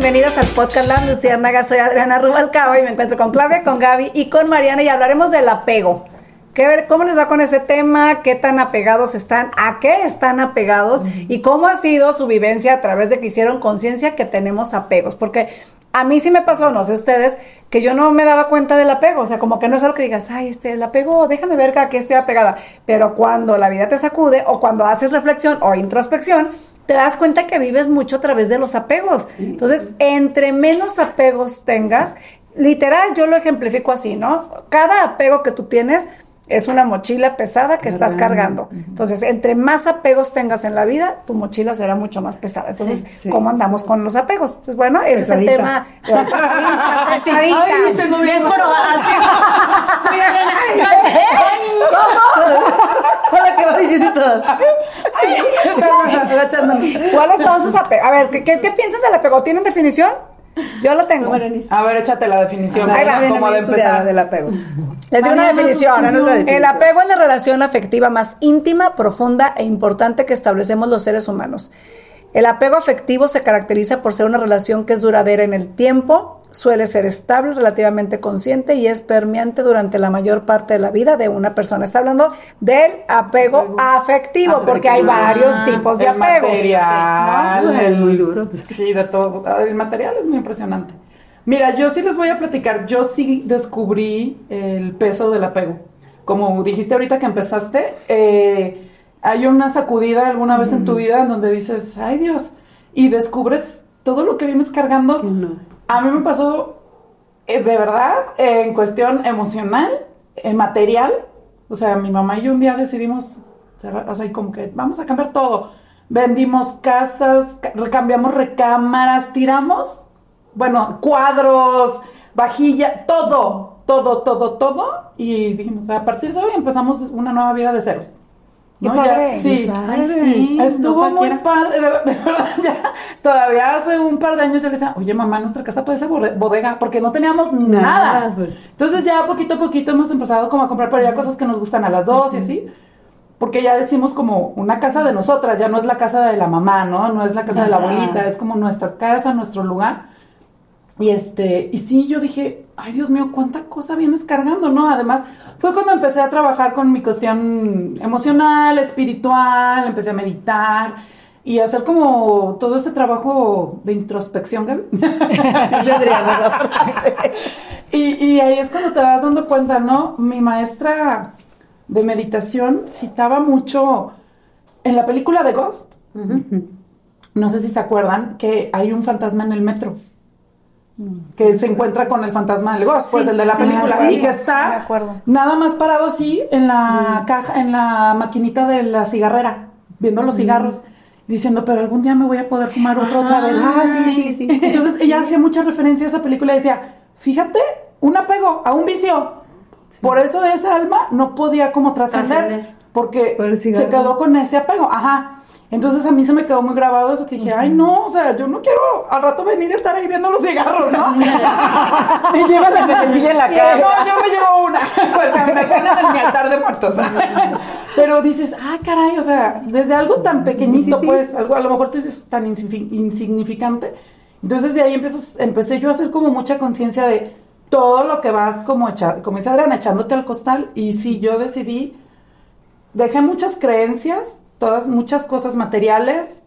bienvenidas al podcast La Luciérnaga. Soy Adriana Rubalcaba y me encuentro con Claudia, con Gaby y con Mariana y hablaremos del apego. ¿Qué ver, ¿Cómo les va con ese tema? ¿Qué tan apegados están? ¿A qué están apegados? ¿Y cómo ha sido su vivencia a través de que hicieron conciencia que tenemos apegos? Porque a mí sí me pasó, no sé ustedes, que yo no me daba cuenta del apego. O sea, como que no es algo que digas, ay, este, el apego, déjame ver a qué estoy apegada. Pero cuando la vida te sacude o cuando haces reflexión o introspección, te das cuenta que vives mucho a través de los apegos. Entonces, entre menos apegos tengas, literal, yo lo ejemplifico así, ¿no? Cada apego que tú tienes es una mochila pesada que estás cargando. Entonces, entre más apegos tengas en la vida, tu mochila será mucho más pesada. Entonces, ¿cómo andamos con los apegos? Pues bueno, ese es el tema. Ay, tengo bien ¿Cómo? Hola, ¿qué va diciendo todo? ¿Cuáles son sus apegos? A ver, ¿qué, qué, piensan del apego? ¿Tienen definición? Yo lo tengo. A ver, échate la definición. Ahí va, ¿Cómo de empezar del apego? Les doy una definición. El apego es la relación afectiva más íntima, profunda e importante que establecemos los seres humanos. El apego afectivo se caracteriza por ser una relación que es duradera en el tiempo, suele ser estable, relativamente consciente y es permeante durante la mayor parte de la vida de una persona. Está hablando del apego, afectivo, porque hay varios tipos de el apegos. Material, el muy duro. Sí, de todo. El material es muy impresionante. Mira, yo sí les voy a platicar. Yo sí descubrí el peso del apego. Como dijiste ahorita que empezaste, eh, hay una sacudida alguna vez en tu vida en donde dices, ay Dios, y descubres todo lo que vienes cargando. A mí me pasó, eh, de verdad, en cuestión emocional, en material. O sea, mi mamá y yo un día decidimos, o sea, como que vamos a cambiar todo. Vendimos casas, cambiamos recámaras, tiramos, bueno, cuadros, vajilla, todo, todo, todo, todo. Y dijimos, a partir de hoy empezamos una nueva vida de ceros. ¿No? Ya, sí. Estuvo muy padre, de, verdad, ya. Todavía hace un par de años yo le decía, oye mamá, nuestra casa puede ser bodega, porque no teníamos nada. Pues. Entonces ya poquito a poquito hemos empezado como a comprar, pero ya cosas que nos gustan a las dos y así. Porque ya decimos como una casa de nosotras, ya no es la casa de la mamá, ¿no? No es la casa de la abuelita, es como nuestra casa, nuestro lugar. Y este, y sí, yo dije, ay Dios mío, cuánta cosa vienes cargando, ¿no? Además, fue cuando empecé a trabajar con mi cuestión emocional, espiritual, empecé a meditar y hacer como todo ese trabajo de introspección, Gaby. y, y ahí es cuando te vas dando cuenta, ¿no? Mi maestra de meditación citaba mucho en la película de Ghost. No sé si se acuerdan que hay un fantasma en el metro que se encuentra con el fantasma del Ghost, pues el de la película, y que está nada más parado así en la caja, en la maquinita de la cigarrera, viendo los cigarros, diciendo, pero algún día me voy a poder fumar otro otra vez. Ah, sí, sí, sí. Entonces ella hacía mucha referencia a esa película y decía, fíjate, un apego a un vicio. Por eso esa alma no podía como trascender, porque se quedó con ese apego. Ajá. Entonces a mí se me quedó muy grabado eso que dije, ay no, o sea, yo no quiero al rato venir a estar ahí viendo los cigarros, ¿no? me lleva la cepilla en la cara. No, yo me llevo una, porque me ponen en mi altar de muertos. Pero dices, ah, caray, o sea, desde algo tan pequeñito, pues, algo a lo mejor tú dices tan insignificante. Entonces de ahí empecé yo a hacer como mucha conciencia de todo lo que vas como, echa, como dice Adriana, echándote al costal. Y sí, yo decidí, dejé muchas creencias, todas, muchas cosas materiales,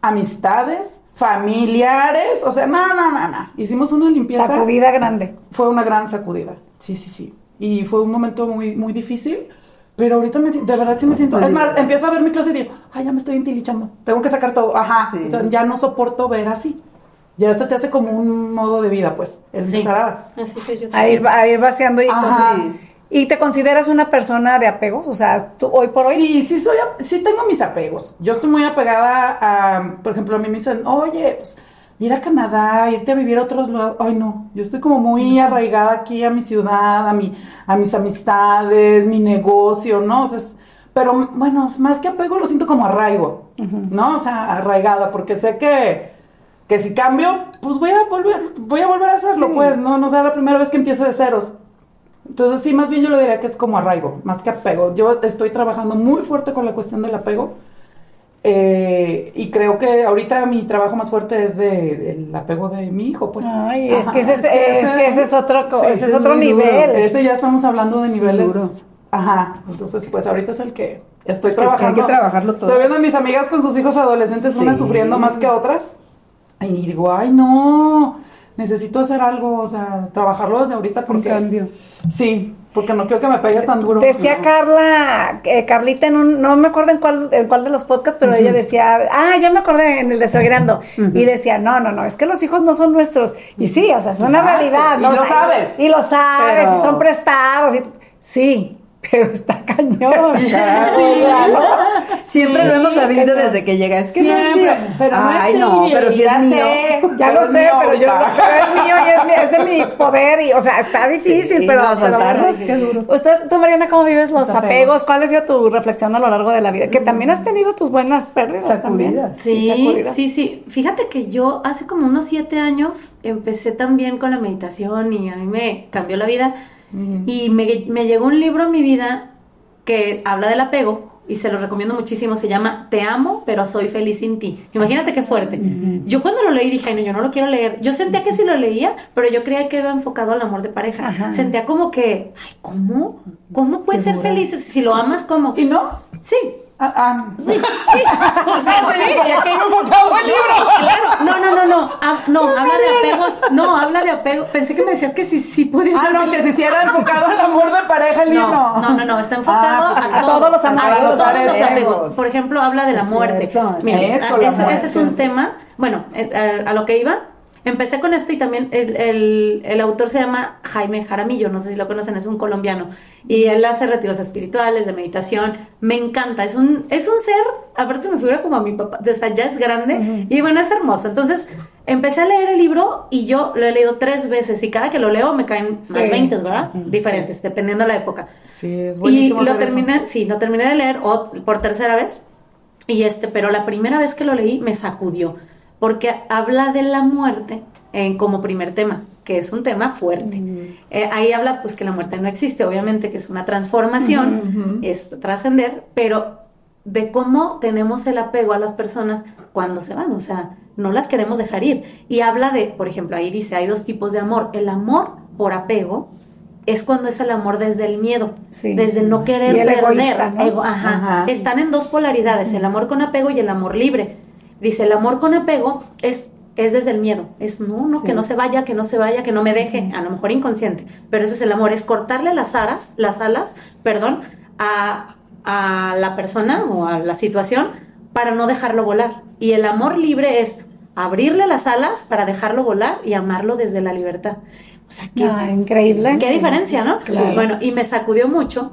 amistades, familiares, o sea, no, no, no, no. Hicimos una limpieza. Sacudida grande. Fue una gran sacudida, sí, sí, sí. Y fue un momento muy, muy difícil, pero ahorita me, de verdad sí me siento... Es más, empiezo a ver mi closet y digo, ay, ya me estoy entilichando, tengo que sacar todo, ajá, ya no soporto ver así. Ya se te hace como un modo de vida, pues, el sí. Así que yo a ir, a ir vaciando y Ajá. ¿Y te consideras una persona de apegos? O sea, tú hoy por hoy. Sí, sí soy, sí tengo mis apegos. Yo estoy muy apegada a, por ejemplo, a mí me dicen, oye, pues ir a Canadá, irte a vivir a otros lugares. Ay, no, yo estoy como muy arraigada aquí a mi ciudad, a mi, a mis amistades, mi negocio, ¿no? O sea, pero bueno, más que apego lo siento como arraigo, ¿no? O sea, arraigada, porque sé que, que si cambio, pues voy a volver, voy a volver a hacerlo, pues, ¿no? No sea la primera vez que empiece de ceros entonces, sí, más bien yo lo diría que es como arraigo, más que apego. Yo estoy trabajando muy fuerte con la cuestión del apego Eh, y creo que ahorita mi trabajo más fuerte es de, el apego de mi hijo, pues. Ay, es, que ese, es, que ese, es otro, ese es otro nivel. Ese ya estamos hablando de niveles. Ajá, entonces pues ahorita es el que estoy trabajando. hay que trabajarlo todo. Estoy viendo a mis amigas con sus hijos adolescentes, unas sufriendo más que otras. Y digo, ay, no, necesito hacer algo, o sea, trabajarlo desde ahorita porque... Un cambio. Sí, porque no quiero que me pegue tan duro. Decía Carla, eh, Carlita en un, no me acuerdo en cuál, en cuál de los podcasts, pero ella decía, ah, ya me acordé en el de Sogrando, y decía, no, no, no, es que los hijos no son nuestros. Y sí, o sea, es una realidad. ¿no? Y lo sabes. Y lo sabes, y son prestados, y sí, pero está cañón. sí, Siempre lo hemos sabido desde que llega. Es que no es mío. Pero no Ay, es no, pero sí es mío. ya lo sé, pero yo pero es mío y es, mi, es de mi poder. Y, o sea, está difícil, pero. pero qué duro. Usted, tú, Mariana, ¿cómo vives los, apegos? ¿Cuál ha sido tu reflexión a lo largo de la vida? Que también has tenido tus buenas pérdidas. Sacudidas. Sí, sí, sí. Fíjate que yo hace como unos siete años empecé también con la meditación y a mí me cambió la vida y me, me, llegó un libro a mi vida que habla del apego y se lo recomiendo muchísimo. Se llama Te amo, pero soy feliz sin ti. Imagínate qué fuerte. Yo cuando lo leí dije, Ay, no, yo no lo quiero leer. Yo sentía que sí lo leía, pero yo creía que iba enfocado al amor de pareja. Sentía como que, ay, ¿cómo? ¿Cómo puedes ser feliz si lo amas como? ¿Y no? Sí. Ah, ah, sí, sí. O sea, sí, sí. Que enfocado el libro. Claro. No, no, no, no. Ah, no, habla de apegos. No, habla de apego. Pensé que me decías que sí, sí podías. Ah, no, que si hiciera enfocado al amor de pareja el libro. No, no, no. Está enfocado a, todos los amores. A todos los apegos. Por ejemplo, habla de la muerte. Mira, Eso, ese, ese es un tema. Bueno, a lo que iba Empecé con esto y también el, el, autor se llama Jaime Jaramillo, no sé si lo conocen, es un colombiano. Y él hace retiros espirituales, de meditación. Me encanta, es un, es un ser, aparte se me figura como a mi papá, o sea, ya es grande y bueno, es hermoso. Entonces empecé a leer el libro y yo lo he leído tres veces y cada que lo leo me caen más 20, ¿verdad? Diferentes, dependiendo de la época. Sí, es buenísimo. Y lo terminé, sí, lo terminé de leer por tercera vez. Y este, pero la primera vez que lo leí me sacudió porque habla de la muerte eh, como primer tema, que es un tema fuerte. Eh, ahí habla pues que la muerte no existe, obviamente que es una transformación, es trascender, pero de cómo tenemos el apego a las personas cuando se van, o sea, no las queremos dejar ir. Y habla de, por ejemplo, ahí dice, hay dos tipos de amor, el amor por apego, es cuando es el amor desde el miedo, desde no querer perder. Están en dos polaridades, el amor con apego y el amor libre. Dice, el amor con apego es, es desde el miedo. Es, no, no, que no se vaya, que no se vaya, que no me deje. A lo mejor inconsciente. Pero ese es el amor. Es cortarle las alas, las alas, perdón, a, a la persona o a la situación para no dejarlo volar. Y el amor libre es abrirle las alas para dejarlo volar y amarlo desde la libertad. O sea, qué, ah, increíble. Qué diferencia, ¿no? Bueno, y me sacudió mucho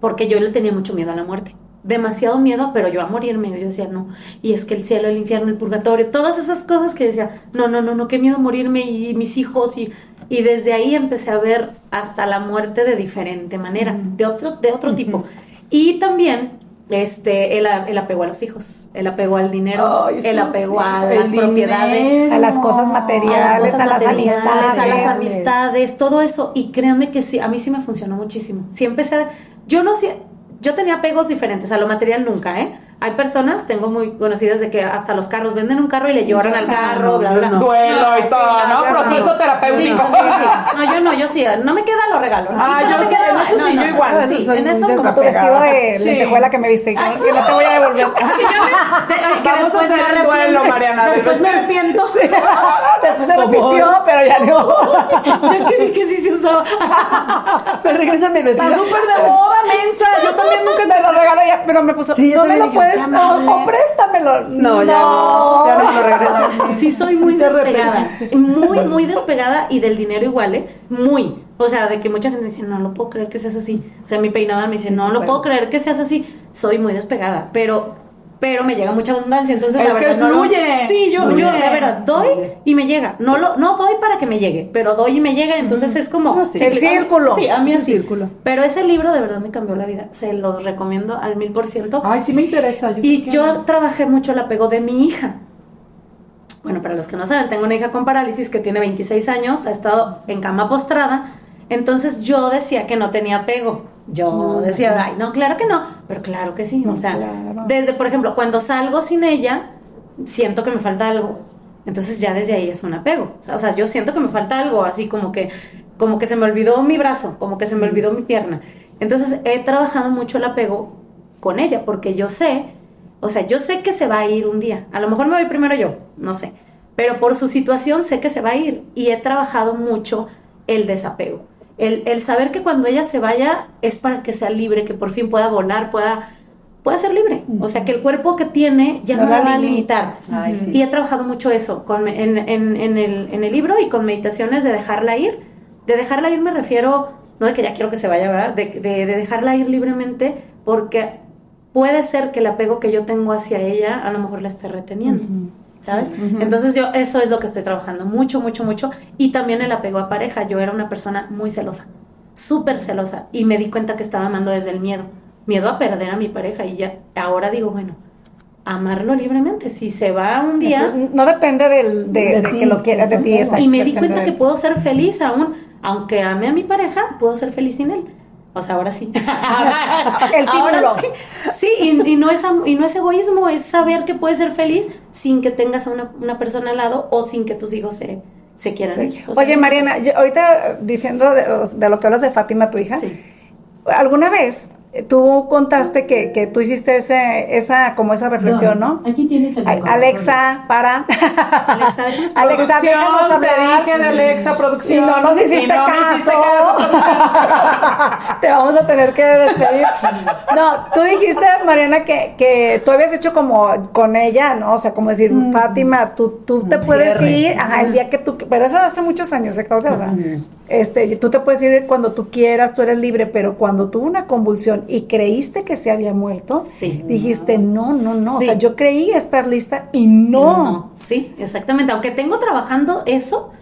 porque yo le tenía mucho miedo a la muerte demasiado miedo, pero yo a morirme, yo decía, no, y es que el cielo, el infierno, el purgatorio, todas esas cosas que decía, no, no, no, no, qué miedo morirme y mis hijos y, y desde ahí empecé a ver hasta la muerte de diferente manera, de otro, de otro tipo. Y también este el, el, apego a los hijos, el apego al dinero, el apego a las propiedades, a las cosas materiales, a las, amistades, a las amistades, todo eso. Y créanme que sí, a mí sí me funcionó muchísimo. Sí empecé, yo no sé, yo tenía apegos diferentes, a lo material nunca, ¿eh? Hay personas, tengo muy conocidas de que hasta los carros venden un carro y le lloran al carro, bla, bla. Duelo y todo, ¿no? Proceso terapéutico. no, yo no, yo sí, no me queda lo regalo. Ah, yo no queda, en eso sí, yo igual. Sí, en eso como tu vestido de lentejuela que me viste, que no te voy a devolver. Vamos a hacer el duelo, Mariana. Después me arrepiento. Después se repitió, pero ya no. Ya que que sí se usaba. Pero regresa mi vestido. Está súper de moda, mensa. Yo también nunca te lo regalo pero me puso, no me lo puedes no, préstamelo. No, ya no, ya no me lo regreso. Sí, soy muy despegada. Muy, muy despegada y del dinero igual, ¿eh? Muy. O sea, de que mucha gente me dice, no lo puedo creer que seas así. O sea, mi peinada me dice, no lo puedo creer que seas así. Soy muy despegada, pero pero me llega mucha abundancia, entonces es la verdad que fluye. No, sí, yo, yo de verdad doy y me llega. No lo no doy para que me llegue, pero doy y me llega, entonces es como el círculo. Sí, a mí es círculo. Pero ese libro de verdad me cambió la vida. Se lo recomiendo al mil por ciento. Ay, sí me interesa. Yo y yo trabajé mucho el apego de mi hija. Bueno, para los que no saben, tengo una hija con parálisis que tiene 26 años, ha estado en cama postrada. Entonces yo decía que no tenía apego Yo decía, ay, no, claro que no, pero claro que sí. o sea, desde, por ejemplo, cuando salgo sin ella, siento que me falta algo. Entonces ya desde ahí es un apego. O sea, yo siento que me falta algo, así como que, como que se me olvidó mi brazo, como que se me olvidó mi pierna. Entonces he trabajado mucho el apego con ella, porque yo sé, o sea, yo sé que se va a ir un día. A lo mejor me voy primero yo, no sé. Pero por su situación sé que se va a ir. Y he trabajado mucho el desapego. El, saber que cuando ella se vaya es para que sea libre, que por fin pueda volar, pueda, pueda ser libre. O sea, que el cuerpo que tiene ya no, la va a limitar. Y he trabajado mucho eso con, en, en, el, en el libro y con meditaciones de dejarla ir. De dejarla ir me refiero, no de que ya quiero que se vaya, ¿verdad? De, de, dejarla ir libremente porque puede ser que el apego que yo tengo hacia ella a lo mejor la esté reteniendo. ¿Sabes? Entonces yo eso es lo que estoy trabajando mucho, mucho, mucho. Y también el apego a pareja. Yo era una persona muy celosa, súper celosa. Y me di cuenta que estaba amando desde el miedo. Miedo a perder a mi pareja. Y ya, ahora digo, bueno, amarlo libremente. Si se va un día... No depende del, de, que lo quiera, de ti. y me di cuenta que puedo ser feliz aún. Aunque ame a mi pareja, puedo ser feliz sin él. O sea, ahora sí. el título. sí, y, no es, y no es egoísmo, es saber que puedes ser feliz sin que tengas a una, persona al lado o sin que tus hijos se, se quieran Oye, Mariana, ahorita diciendo de, de, lo que hablas de Fátima, tu hija, ¿alguna vez tú contaste que, que, tú hiciste ese, esa, como esa reflexión, ¿no? Aquí tienes el Alexa, para. Alexa, Alexa te dije de Alexa, producción. Y no nos hiciste no caso. te vamos a tener que despedir. No, tú dijiste, Mariana, que, que tú habías hecho como con ella, ¿no? O sea, como decir, mm. Fátima, tú, tú te puedes ir, ajá, el día que tú, pero eso hace muchos años, ¿eh, Claudia? O sea, este, tú te puedes ir cuando tú quieras, tú eres libre, pero cuando tuvo una convulsión y creíste que se había muerto, dijiste, no, no, no, o sea, yo creí estar lista y no. Sí, exactamente, aunque tengo trabajando eso,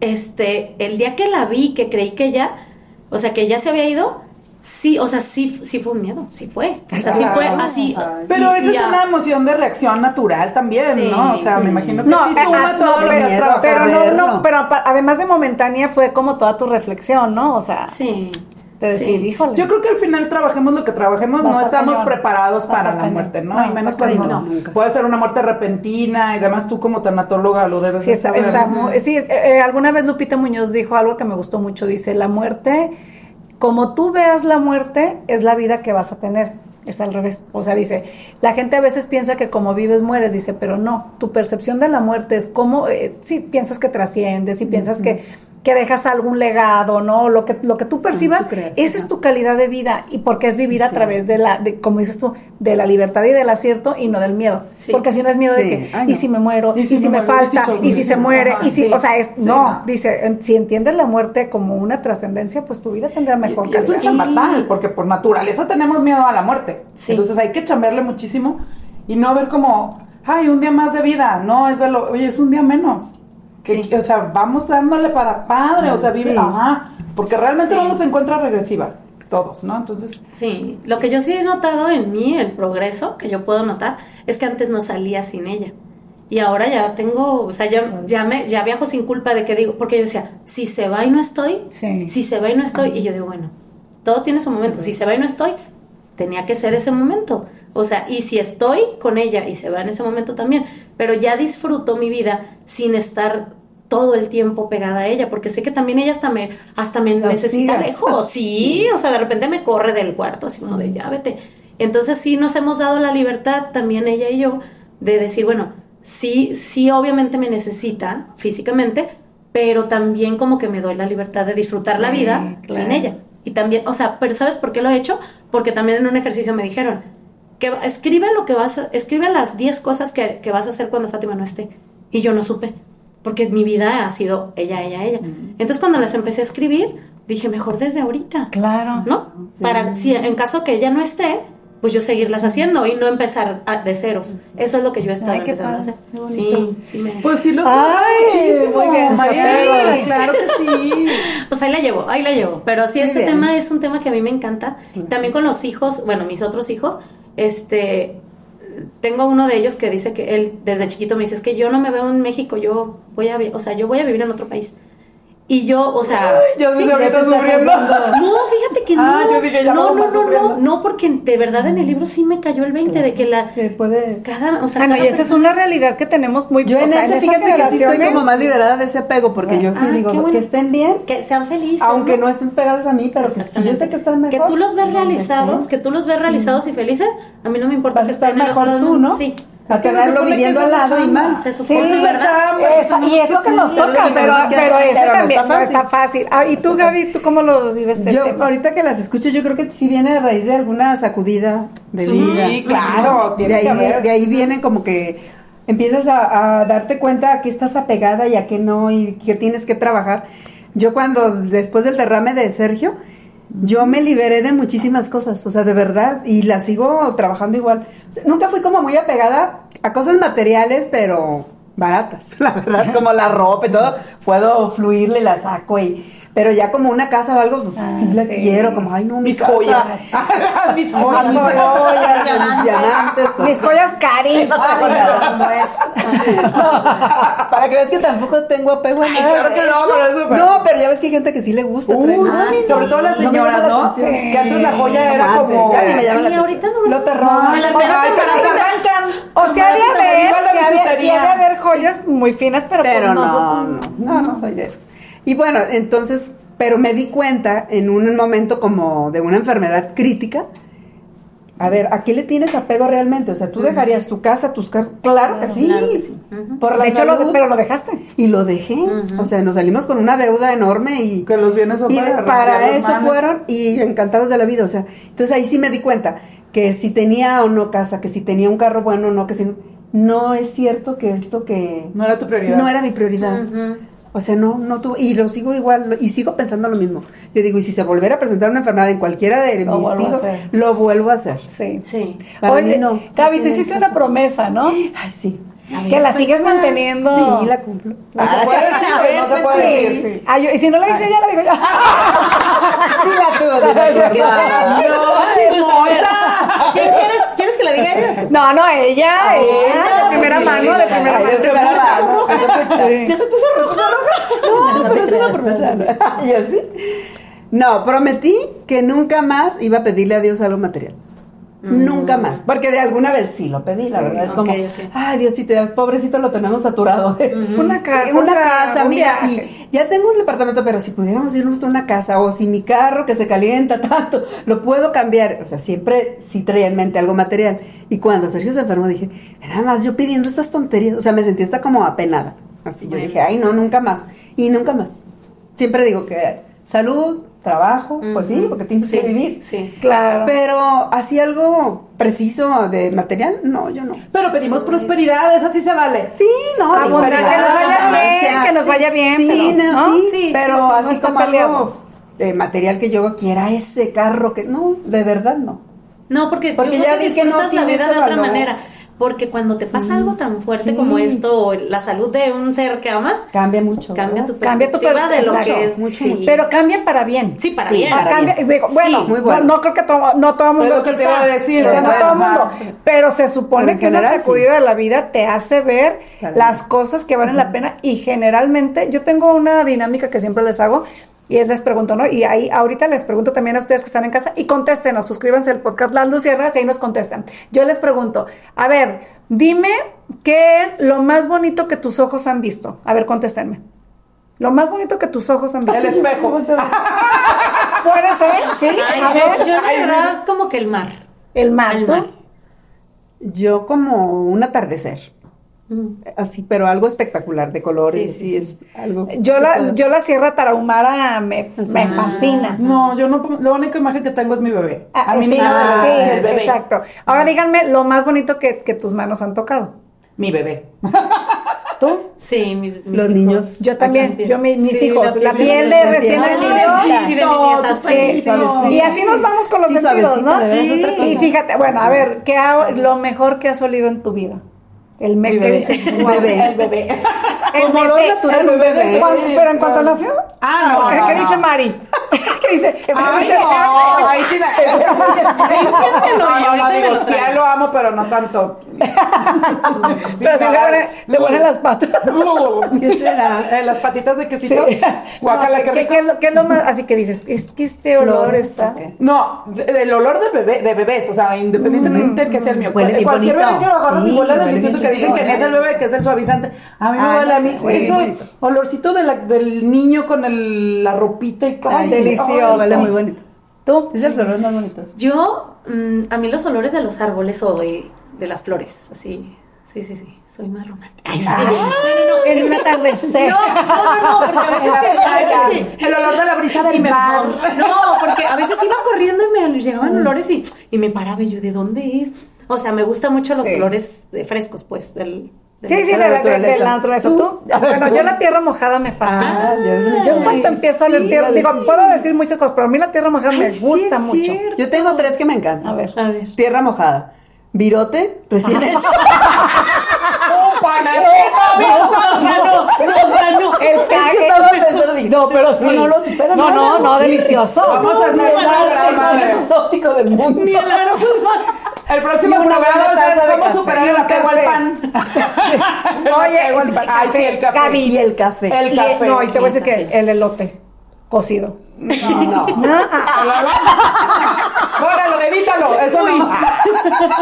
este, el día que la vi, que creí que ya, o sea, que ya se había ido, Sí, o sea, sí, sí fue un miedo, sí fue. O sea, sí fue así. Pero esa es una emoción de reacción natural también, ¿no? O sea, me imagino que sí suma todo lo que has Pero no, no, pero además de momentánea fue como toda tu reflexión, ¿no? O sea. Sí. De decir, híjole. Yo creo que al final trabajemos lo que trabajemos, no estamos preparados para la muerte, ¿no? y menos cuando puede ser una muerte repentina y además tú como tanatóloga lo debes sí, saber. sí, eh, eh, alguna vez Lupita Muñoz dijo algo que me gustó mucho, dice, la muerte como tú veas la muerte, es la vida que vas a tener. Es al revés. O sea, dice, la gente a veces piensa que como vives mueres, dice, pero no, tu percepción de la muerte es como, eh, si piensas que trasciendes, si piensas que que dejas algún legado, ¿no? Lo que, lo que tú percibas, esa es tu calidad de vida y porque es vivir a través de la, de, como dices tú, de la libertad y del acierto y no del miedo. Porque si no es miedo de que, y si me muero, y si, me, falta, y si, se muere, y si, o sea, es, no, dice, si entiendes la muerte como una trascendencia, pues tu vida tendrá mejor y, Es un chamatal, porque por naturaleza tenemos miedo a la muerte. Entonces hay que chambearle muchísimo y no ver como, ay, un día más de vida, no, es verlo, oye, es un día menos. O sea, vamos dándole para padre, o sea, vive, ajá, porque realmente vamos a encontrar regresiva, todos, ¿no? Entonces... Sí, lo que yo sí he notado en mí, el progreso que yo puedo notar, es que antes no salía sin ella. Y ahora ya tengo, o sea, ya, ya, me, ya viajo sin culpa de que digo, porque yo decía, si se va y no estoy, si se va y no estoy, y yo digo, bueno, todo tiene su momento, si se va y no estoy, tenía que ser ese momento. O sea, y si estoy con ella y se va en ese momento también, pero ya disfruto mi vida sin estar todo el tiempo pegada a ella, porque sé que también ella hasta me, hasta me necesita lejos, sí, o sea, de repente me corre del cuarto, así como de ya vete. Entonces sí nos hemos dado la libertad, también ella y yo, de decir, bueno, sí, sí obviamente me necesita físicamente, pero también como que me doy la libertad de disfrutar la vida sin ella. Y también, o sea, pero ¿sabes por qué lo he hecho? Porque también en un ejercicio me dijeron, que escribe lo que vas a, escribe las 10 cosas que, vas a hacer cuando Fátima no esté. Y yo no supe, porque mi vida ha sido ella, ella, ella. Entonces cuando las empecé a escribir, dije, mejor desde ahorita. Claro. ¿No? Para, si en caso que ella no esté, pues yo seguirlas haciendo y no empezar de ceros. Eso es lo que yo estaba empezando a hacer. Sí, sí me... Pues sí, los Ay, muchísimo. Muy bien, claro que sí. pues ahí la llevo, ahí la llevo. Pero sí, este tema es un tema que a mí me encanta. También con los hijos, bueno, mis otros hijos, este, tengo uno de ellos que dice que él desde chiquito me dice, es que yo no me veo en México, yo voy a, o sea, yo voy a vivir en otro país. Y yo, o sea. yo desde ahorita sufriendo. No, fíjate que no. Ah, yo dije, ya no, no, no, no, no, no, porque de verdad en el libro sí me cayó el 20 de que la. Que puede... Cada, o sea, Ah, no, cada y esa es una realidad que tenemos muy Yo en o sea, ese, esas fíjate que sí estoy como más liderada de ese apego, porque yo sí Ah, digo bueno. que estén bien, Que sean felices. aunque ¿no? no estén pegados a mí, pero que si yo sé que están mejor. Que tú los ves realizados, que tú los ves realizados y felices, a mí no me importa Vas a que estar estén en mejor tú. ¿no? Sí. A tenerlo viviendo al lado y mal. Se Sí, supone Esa es chamba. Esa- y es lo que nos Sí, toca, pero, pero no también está no está fácil. Ah, ¿Y tú, Gaby, tú cómo lo vives Yo tema? ahorita que las escucho, yo creo que sí viene a raíz de alguna sacudida de Sí, vida. claro, tiene de ahí, de ahí vienen como que empiezas a, a darte cuenta a qué estás apegada y a qué no y que tienes que trabajar. Yo cuando después del derrame de Sergio, yo me liberé de muchísimas cosas, o sea, de verdad, y la sigo trabajando igual. Nunca fui como muy apegada a cosas materiales, pero baratas, la verdad, como la ropa y todo, puedo fluirle, la saco y... Pero ya como una casa o algo, pues Ah, sí la sí. quiero, como, ay, no, mi Mis casa. joyas. mis Ay, joyas. mis joyas, mis diamantes. Mis joyas carísimas. Ay. Para que veas que tampoco tengo apego a Ay, nada claro de que no, eso. pero eso, pero- No, pero ya ves que hay gente que sí le gusta. Uy, traer- sí, Ah, sobre todo las señoras, la ¿no? Que antes la joya era como- ya ni me llama Sí, la atención. ahorita no, Lo te roban. Ay, pero se arrancan. O sea, de haber, sí de- haber joyas muy finas, pero, Pero pues no, no, no, no soy de esos. Y bueno, entonces, pero me di cuenta en un momento como de una enfermedad crítica. A ver, ¿a qué le tienes apego realmente? O sea, ¿tú dejarías tu casa, tus carros? Claro, que sí. claro que sí. Por la De hecho, lo- pero lo dejaste. Y lo dejé. O sea, nos salimos con una deuda enorme y Que los bienes son y para para eso fueron y encantados de la vida, o sea, entonces ahí sí me di cuenta que si tenía o no casa, que si tenía un carro bueno o no, que si no es cierto que esto que No era tu prioridad. no era mi prioridad. O sea, no, no tuve, y lo sigo igual, y sigo pensando lo mismo. Yo digo, y si se volviera a presentar una enfermedad en cualquiera de Lo mis vuelvo hijos, lo vuelvo a hacer. Sí. Sí. Para Oye, mí no. Gaby, No tú hiciste una promesa, ¿no? Ay, sí. Que la sigues manteniendo. Sí, la cumplo. No se puede decir, no se puede Sí. decir. Ah, yo- y si no la dice ella, la digo yo. Dila tú, dila tú. No, chismosa. ¿Quién quieres, ¿Quieres que le diga ella? No, no, ella, ella, de primera sí, mano, de primera mano. se. Sí. Ya se puso roja, roja. No, pero es una promesa. Yo sí. No, prometí que nunca más iba a pedirle a Dios algo material. Nunca más. Porque de alguna vez sí lo pedí, la verdad. Es ok, como, ok. ay, Diosito, pobrecito lo tenemos saturado. Una casa, Una un casa, un mira, viaje. sí. Ya tengo un departamento, pero si pudiéramos irnos a una casa, o si mi carro que se calienta tanto, lo puedo cambiar. O sea, siempre sí traía en mente algo material. Y cuando Sergio se enfermó, dije, nada más yo pidiendo estas tonterías. O sea, me sentí hasta como apenada. Así yo dije, ay, no, nunca más. Y nunca más. Siempre digo que salud, trabajo, pues sí, porque tienes que vivir. Sí. Claro. Pero así algo preciso de material, no, yo no. Pero pedimos prosperidad, eso sí se vale. Sí, no, Abundar, prosperidad, que nos vaya bien, que nos sí. vaya bien, Sí, pero, no, ¿no? sí, Sí, pero no así como algo de material que yo quiera ese carro que no, de verdad no. No, porque, Porque yo ya vi que no la tiene vida de otra valor. manera. Porque cuando te pasa algo tan fuerte sí. como esto, o la salud de un ser que amas, Cambia mucho. cambia ¿verdad? tu Cambia tu perspectiva de lo exacto, que es. mucho, sí. mucho. Pero cambia para bien. Sí, para Sí, bien. para Cambia- bien. digo, bueno, muy bueno. No, no creo que todo, no todo el mundo. Lo que te quizá, iba a decir, no bueno, todo el mundo. Pero se supone Pero que una general, sacudida de la vida te hace ver las cosas que valen la pena y generalmente yo tengo una dinámica que siempre les hago y es les pregunto, ¿no? Y ahí ahorita les pregunto también a ustedes que están en casa y contéstenos, suscríbanse al podcast Las Luciernas y ahí nos contestan. Yo les pregunto, a ver, dime qué es lo más bonito que tus ojos han visto. A ver, contéstenme. Lo más bonito que tus ojos han visto. El espejo. Puede ser, sí. Ay, A yo, ver, yo la verdad como que el mar. el mar. El ¿tú? mar. Yo como un atardecer. Así, pero algo espectacular de colores, Sí, sí, sí, es algo. Yo la, puedo- yo la Sierra Tarahumara me, me fascina. No, yo no, la única imagen que tengo es mi bebé. Ah, a mí sí, me encanta sí, el bebé. Exacto. Ahora díganme lo más bonito que, que tus manos han tocado. Mi bebé. ¿Tú? Sí, mis, mis Los hijos. niños. Yo también, yo mi- mis Sí, hijos, la piel de recién nacido. Sí, Sí, y así nos vamos con los Sí, sentidos, ¿no? cosa. Y fíjate, bueno, a ver, ¿qué ha- lo mejor que has olido en tu vida? El me Mi que bebé. bebé. El bebé. El Como lo bebé, natural, el bebé. ¿Cuán- Pero en cuanto nació. Ah, no, ¿Qué no, qué no. dice Mari? ¿Qué dice? ¿Qué Ay, dice? no, ahí sí la... No, no, digo, lo sí, lo amo, pero no tanto. Pero si le ponen, le ponen las patas. ¿Qué será? Eh, las patitas de quesito. Sí. No, qué ¿qué- rico. qué es lo- qué es lo más? Así que dices, es que este olor Flores, está. No, de- del olor de bebé, de bebés, o sea, independientemente del que sea el mío. Huele Cualquier bonito. bebé que lo agarras y Sí, huele huele delicioso, que dicen que no es el bebé, que es el suavizante. A mí me Ay, huele a mí. Ese olorcito de la- del niño con el, la ropita y Ay, delicioso. Huele muy bonito. ¿Tú? Es el olor más bonito. Yo, mm, a mí los olores de los árboles o de, de las flores, así. Sí, sí, sí. Soy más romántica. Ay, sí. Ah, No, no, no. En un atardecer. No, no, no, porque a veces que, a veces El olor de la brisa del me mar. No, porque a veces iba corriendo y me llegaban olores y, y me paraba y yo, ¿de dónde es? O sea, me gustan mucho los Sí. olores frescos, pues, del... Sí, sí, de la la, de- de naturaleza. la naturaleza. ¿Tú? ¿Tú? Bueno, yo la tierra mojada me fascina. Ah, sí, eso me yo en cuanto empiezo a sí, tierra, vale, digo, sí. puedo decir muchas cosas, pero a mí la tierra mojada me Ay, gusta mucho. cierto. Yo tengo tres que me encantan. A ver. A ver. Tierra mojada. Virote, recién hecho. Lozano. El Es que estaba pensando, dije, No, pero sí. No, no lo supera No, no, no, delicioso. Vamos a hacer el un más- de- exótico del mundo. Ni el aroma más. El próximo programa de cómo superar el apego al pan. Oye, El apego al sí, pan. Ay, sí, el café. Y el café. El café. No, y te voy a decir que el elote cocido. No, no. No, ah, Óralo, edítalo. Eso no.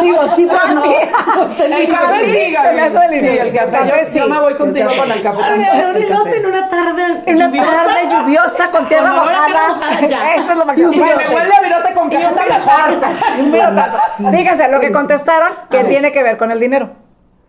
Digo, sí, pero no. El café sí, Gaby. Sí, el café. El Yo, sí. yo me voy contigo El con el café. Ay, El un elote café. en una tarde En una lluviosa. tarde lluviosa con tierra mojada. Eso es lo máximo. Y si me huele a virote con cajeta, mejor. Fíjense, lo que contestaron, que tiene que ver con el dinero.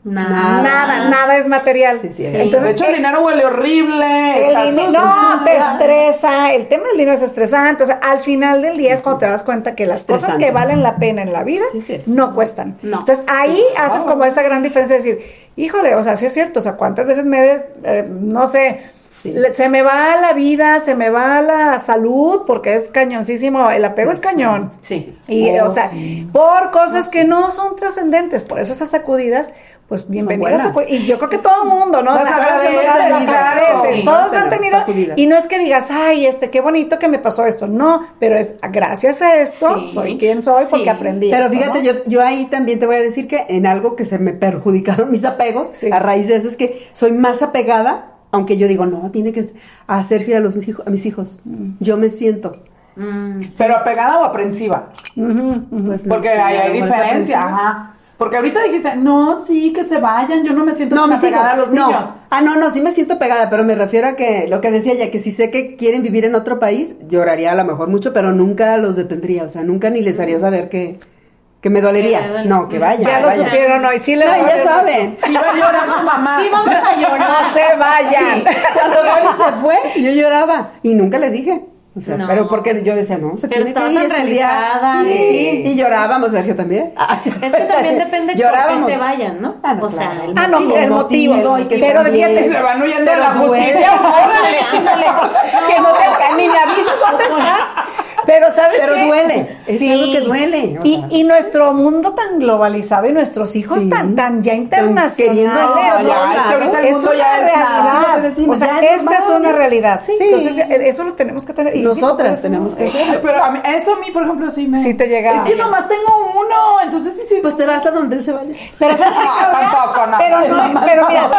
Nada. Nada, nada es material. Sí, sí. Entonces, de hecho, el dinero huele horrible. el dinero- no, te estresa. El tema del dinero es estresante. O sea, al final del día es cuando te das cuenta que las cosas que valen la pena en la vida Sí, sí. no cuestan. No. Entonces ahí haces como esa gran diferencia de decir, híjole, o sea, sí es cierto. O sea, cuántas veces me des, eh, no sé. Sí. Se me va la vida, se me va la salud, porque es cañoncísimo, el apego es cañón. Sí. Y, Oh, o sea, sí. por cosas que no son trascendentes, por eso esas sacudidas, pues bienvenidas. sacu- Y yo creo que todo el mundo, ¿no? Las agradeces, Sí, todos han tenido. sacudidas. Y no es que digas, ay, este, qué bonito que me pasó esto. No, pero es gracias a esto, Sí. soy quien soy porque aprendí. Pero esto, fíjate, ¿no? yo, yo ahí también te voy a decir que en algo que se me perjudicaron mis apegos, Sí. a raíz de eso, es que soy más apegada, aunque yo digo, no, tiene que ser a Sergio y a, los hijos, a mis hijos. Mm. Yo me siento. Pero apegada o aprensiva. pues, Porque no hay, a hay diferencia, ajá. Porque ahorita dijiste, no, sí, que se vayan, yo no me siento No, tan hijos. apegada a los no. niños. Ah, no, no, sí me siento pegada, pero me refiero a que lo que decía ya, que si sé que quieren vivir en otro país, lloraría a lo mejor mucho, pero nunca los detendría, o sea, nunca ni les haría saber que, que me dolería. No, que vayan. ya lo supieron hoy. Sí le No, ya saben. Sí va a llorar su mamá. Sí, vamos a llorar. No se vayan. Cuando Gaby se fue, yo lloraba y nunca le dije. O sea, No. pero porque yo decía, no, se Pero tiene estaba que ir a tan estudiar. realizada, Sí. sí. Y llorábamos, Sergio también. Es que también depende Llorábamos. qué se vayan, ¿no? Ah, no, o sea, claro. el Ah, no, motivo. el motivo. y que Pero fíjate. Se van huyendo de la justicia. Ándale, ándale. Que no te ni me avises dónde estás. Pero sabes Pero qué? duele, es algo que duele, o Y, sea. y nuestro mundo tan globalizado y nuestros hijos Sí. tan tan ya Tan internacionales. queriendo- No, ya, es que ahorita el es mundo una ya es realidad. nada. O sea, ya es esta es una realidad. Sí. Entonces, eh, eso lo tenemos que tener. y sí, Nosotras tenemos que eh, hacerlo. Pero a mí, eso a mí, por ejemplo, sí me... Sí te llega. Es que nomás tengo uno, entonces sí, sí. Pues te vas a donde él se vaya. Pero ¿sabes qué, No, tampoco, no. Pero no, Mamá, pero mira,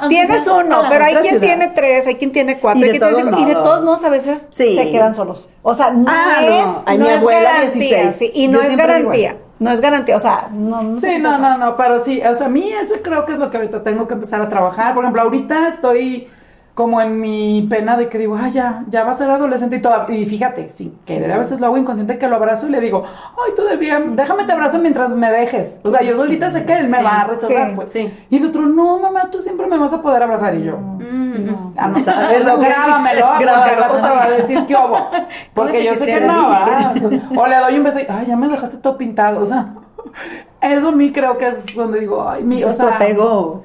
ti- tienes uno, pero hay quien tiene tres, hay quien tiene cuatro, Y de todos modos. a veces Sí. se quedan solos. O sea, no Ah, es, es abuela, garantía, 16. sí, y Yo no es garantía, no es garantía, o sea, no, no Sí, no, no, no, pero sí, o sea, a mí eso creo que es lo que ahorita tengo que empezar a trabajar. Por ejemplo, ahorita estoy como en mi pena de que digo, ay, ya, ya va a ser adolescente y todo. Y fíjate, sin querer, a veces lo hago inconsciente que lo abrazo y le digo, ay, todavía, déjame te abrazo mientras me dejes. O sea, yo solita sé que él me Sí, va a rechazar, sí, pues. sí. Y el otro, no, mamá, tú siempre me vas a poder abrazar. Y yo, Mm, no, ¿Sabes que grábamelo, porque al rato te va a decir qué hubo. Porque yo sé que no, O le doy un beso y, ay, ya me dejaste todo pintado. O sea, eso a mí creo que es donde digo, ay, mi, Eso o sea, apego.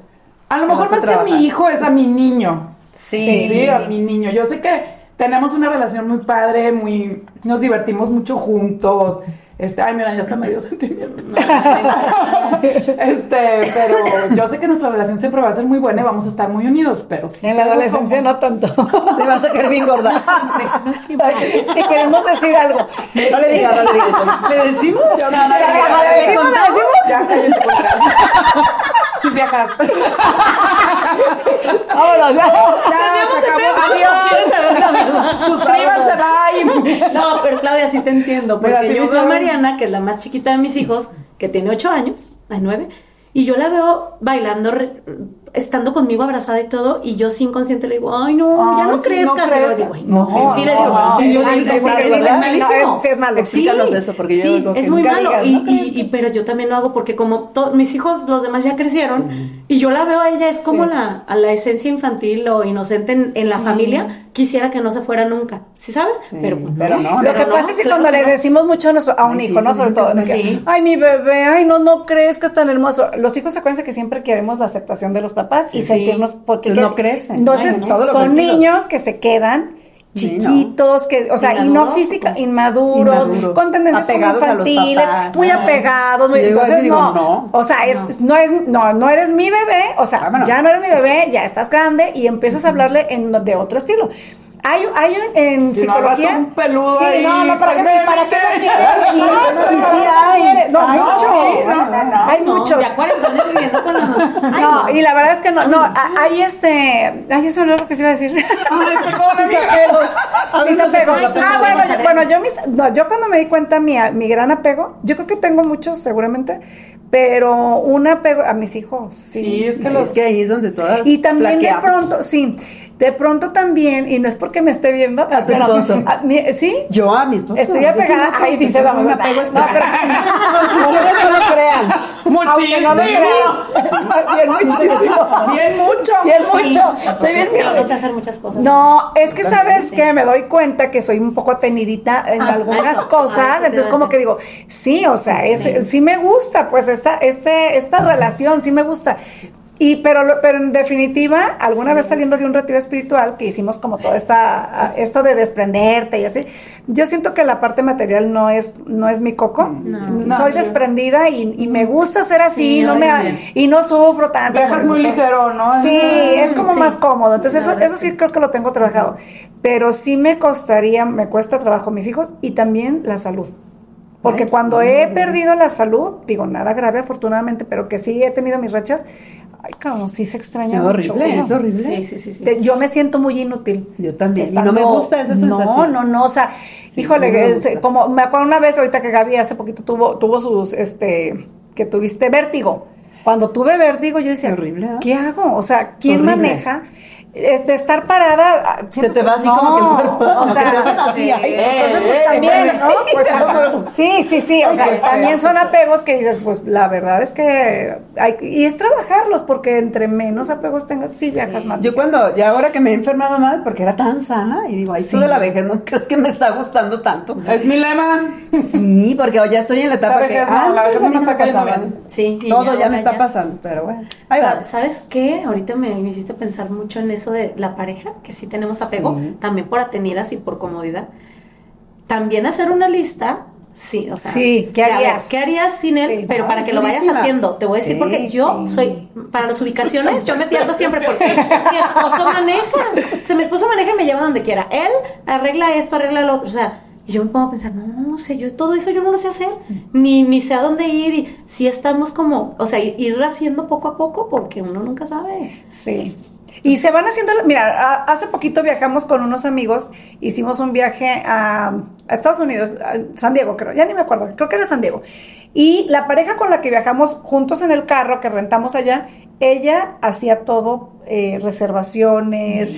a lo mejor más que a mi hijo es a mi niño. Sí. Sí, a mi niño. Yo sé que tenemos una relación muy padre, muy, nos divertimos mucho juntos. Este, ay, mira, ya está medio sentimiento. este, pero yo sé que nuestra relación siempre va a ser muy buena y vamos a estar muy unidos, pero sí. En la adolescencia no tanto. Te vas a querer bien gorda. Te queremos decir algo. No le digas, no le digas. ¿Le decimos? No, no, no, ¿Le decimos? ¿Le decimos? Ya, viejas. Vámonos, ya. Ya. Adiós. Suscríbanse, bye. No, pero Claudia, sí te entiendo. Porque yo veo a hicieron- Que es la más chiquita de mis hijos, que tiene ocho años, hay nueve, y yo la veo bailando, estando conmigo abrazada y todo, y yo sin consciente le digo, ay, no, ya no sí, crezcas. Y le crezcas. digo, ay, No, sí, sí, le digo, sí, yo digo, es sí, malo. Explícanos eso, porque yo sí, es muy malo. y, crezcas. pero yo también lo hago porque como mis hijos, los demás ya crecieron, y yo la veo a ella, es como la, a la esencia infantil o inocente en, la familia, quisiera que no se fuera nunca. ¿Sí sabes? pero, pues, pero no, Lo que pasa es que cuando le decimos mucho a, un hijo, ¿no? Sobre todo, ay, mi bebé, ay, no, no es tan hermoso. Los hijos, acuérdense que siempre queremos la aceptación de los papás y Sí. sentirnos, porque no crecen. Entonces, Ay, no, todos los son sentidos. niños que se quedan chiquitos, que, o sea, y no física, ¿o inmaduros, Inmaduros. con tendencias Apegados a los infantiles, papás. muy apegados, muy- entonces digo, no, no. o sea, es, no es, no, no eres mi bebé, o sea, Vámonos. ya no eres mi bebé, ya estás grande y empiezas a hablarle en, de otro estilo. Hay, hay un- en Si no, psicología. un peludo sí, ahí, no, no, ¿para qué, pues, para qué lo vete. quieres? Sí, No, y no, sí no, hay. No, Ay, muchos. sí, no, no, no. Hay No, muchos. Ya 40 años viviendo con la mamá. Ay, No, y la verdad es que no, no, hay este, ay, eso no es lo que se iba a decir. Ay, perdón, mis apegos, mis apegos. Ah, bueno, yo, bueno, yo mis, no, yo cuando me di cuenta mi, mi gran apego, yo creo que tengo muchos seguramente, pero un apego a mis hijos. Sí, Sí, es que Sí, los... es que ahí es donde todas y también de pronto, sí, de pronto también, y no es porque me esté viendo. A tu pero- esposo. a sí, Yo a mi esposo. estoy sí apegada. noto Ay, dice la un apego No, pero- no, no lo crean. No lo Muchísimo. crean. Bien muchísimo. Bien mucho. Bien Sí. mucho. Estoy bien Sí, no sé hacer muchas cosas. No, es que sabes que me doy cuenta que soy un poco atenidita en Ah, algunas eso, cosas, ah, entonces como que digo, sí, o sea, es, sí. me gusta, pues esta, este, esta relación sí me gusta. Y pero, lo- pero en definitiva, alguna vez saliendo de un retiro espiritual que hicimos como toda esta, esto de desprenderte y así, yo siento que la parte material no es, no es mi coco. No, Soy yo- desprendida y, y me gusta ser así, Sí, no me, sí. y no sufro tanto. Dejas muy ligero, ¿no? Sí, es como Sí. más cómodo. Entonces, eso, eso sí creo que lo tengo trabajado. Pero sí me costaría, me cuesta trabajo mis hijos y también la salud. Porque cuando he perdido la salud, digo, nada grave afortunadamente, pero que sí he tenido mis rachas, ay, como sí se extraña mucho. horrible, es horrible. Sí, sí, sí. Yo me siento muy inútil. Yo también. Y no me gusta esa sensación. No, no, no, o sea, Sí, híjole, no me es- gusta. como me acuerdo una vez ahorita que Gaby hace poquito tuvo tuvo sus este que tuviste vértigo. Cuando tuve vértigo yo decía, Qué horrible, ¿eh? ¿qué hago? O sea, ¿quién Horrible. maneja? Eh, De estar parada, ah, Se te va así no, como que el cuerpo. o sea, te hacen así. ay, entonces, pues, eh, también, eh, ¿no? Pues, sí, sí, sí, o sea, también son apegos que dices, pues la verdad es que hay, y es trabajarlos, porque entre menos apegos tengas, sí viajas más. Yo cuando, ya ahora que me he enfermado mal, porque era tan sana, y digo, ay, Sí. tú de la vejez no crees que me está gustando tanto. Es mi lema. Sí, porque ya estoy en la etapa La que vejez no, la antes vejez no me está bien. Sí, Todo ya me está pasando, pero bueno. Ahí. ¿Sabes qué? Ahorita me, me hiciste pensar mucho en eso de la pareja, que sí tenemos apego, Sí. también por atenidas y por comodidad. También hacer una lista, sí, o sea, Sí, ¿qué ver, harías? ¿qué harías sin él? Sí. Pero para que lo vayas haciendo, te voy a decir porque yo soy, para las ubicaciones, yo me pierdo siempre porque mi esposo maneja. O sea, mi esposo maneja y me lleva donde quiera. Él arregla esto, arregla lo otro, o sea. Y yo me pongo a pensar, no, o sea, yo todo eso yo no lo sé hacer, ni, ni sé a dónde ir, y si estamos como, o sea, ir haciendo poco a poco, porque uno nunca sabe. Sí. Y se van haciendo, mira, hace poquito viajamos con unos amigos, hicimos un viaje a, a Estados Unidos, a San Diego, creo, ya ni me acuerdo, creo que era San Diego. Y la pareja con la que viajamos juntos en el carro que rentamos allá, ella hacía todo, eh, reservaciones,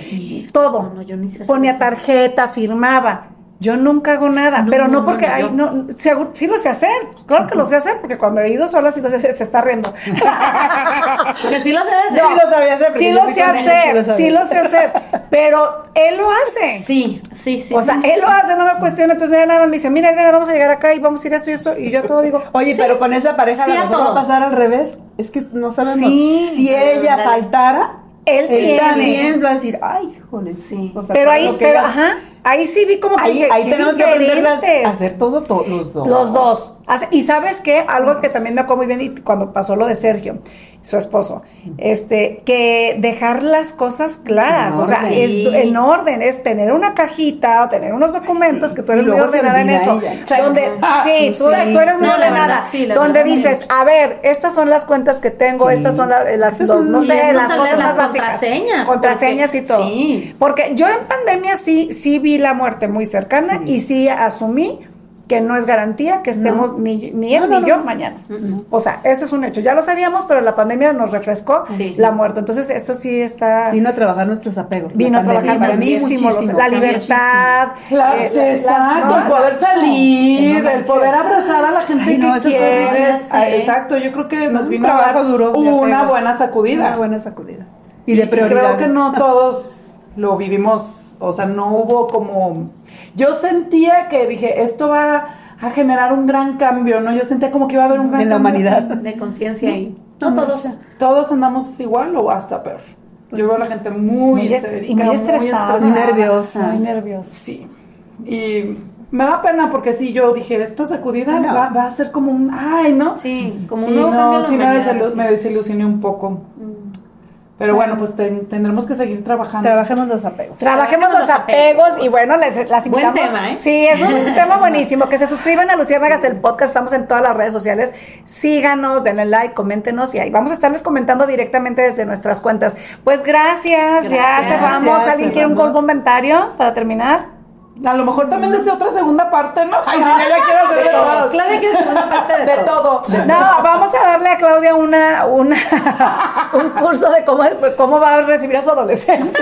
todo. No, yo ni Ponía tarjeta, firmaba. Yo nunca hago nada, No, pero no, porque, no, ay, yo- no, sí lo sé hacer, claro que lo sé hacer, porque cuando he ido sola sí lo sé hacer, se está riendo. Porque sí lo sé hacer. Sí lo sabía hacer, Sí lo sé con él, sí hacer, lo sí lo sé hacer, pero él lo hace. Sí, sí, sí. o sea, él lo hace, no me cuestiona, entonces ella nada más me dice, mira, Adriana, vamos a llegar acá y vamos a ir a esto y esto, y yo todo digo, Oye, pero con esa pareja Sí a lo mejor va a pasar al revés. Es que no sabemos. Si ella faltara, él, él también va a decir, ay, joder, sí. O sea, pero ahí, pero, ajá, ahí sí vi como que ahí, ahí tenemos que aprender a hacer todo, todo, los dos. Los dos. Y sabes qué, algo que también me acuerdo muy bien y cuando pasó lo de Sergio, su esposo, este, que dejar las cosas claras, o sea, es en orden, es tener una cajita o tener unos documentos que tú eres muy ordenada en eso, donde, ah, sí, tú, eres muy ordenada, donde dices, a ver, estas son las cuentas que tengo, estas son las, las no sé, las cosas básicas, contraseñas, contraseñas y todo, porque yo en pandemia sí, sí vi la muerte muy cercana y sí asumí que no es garantía que estemos ni, ni él ni yo mañana. O sea, eso es un hecho. Ya lo sabíamos, pero la pandemia nos refrescó la muerte. Entonces, esto sí está... Vino a trabajar nuestros apegos. Vino a trabajar para mí muchísimo. la libertad. Eh, exacto, el poder salir, el poder abrazar a la gente que quieres. Ah, exacto, yo creo que nos vino a dar duro una buena sacudida. Una buena sacudida. Y, de Creo que no todos lo vivimos, o sea, no hubo como yo sentía que dije, esto va a generar un gran cambio, ¿no? Yo sentía como que iba a haber un gran en la humanidad. De conciencia ahí. No, todos. Todos andamos igual o hasta peor. Yo veo a la gente muy, histérica, muy estresada, muy nerviosa. Muy nerviosa. Sí. Y me da pena porque sí, yo dije, esta sacudida va, va, a ser como un, ay, ¿no? Sí, como un y no, sí me, me desilusioné un poco. Pero bueno, pues tendremos que seguir trabajando. Trabajemos los apegos. Trabajemos los apegos, y bueno, les las invitamos. Buen tema, ¿eh? Sí, es un tema buenísimo. Que se suscriban a Luciérnagas el podcast. Estamos en todas las redes sociales. Síganos, denle like, coméntenos y ahí vamos a estarles comentando directamente desde nuestras cuentas. Pues gracias, ya cerramos. ¿Alguien quiere un comentario para terminar? A lo mejor también desde otra segunda parte, ¿no? Ay, sí, yo ya quiero hacer de todo. Claudia quiere segunda parte de, todo. No, vamos a darle a Claudia una, una un curso de cómo, cómo va a recibir a su adolescente.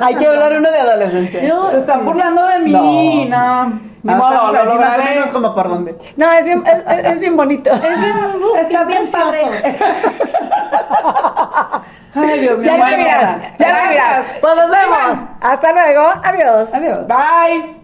Hay que hablar uno de adolescencia. se están burlando de mí, no. no. Ni modo, lo lograré. Más como por dónde. No, es bien, es, es bien bonito. Es bien, está bien padre. Ay, Dios mío. Ya lo miras, ya lo miras. Pues nos vemos. Hasta luego. Adiós. Adiós. Bye.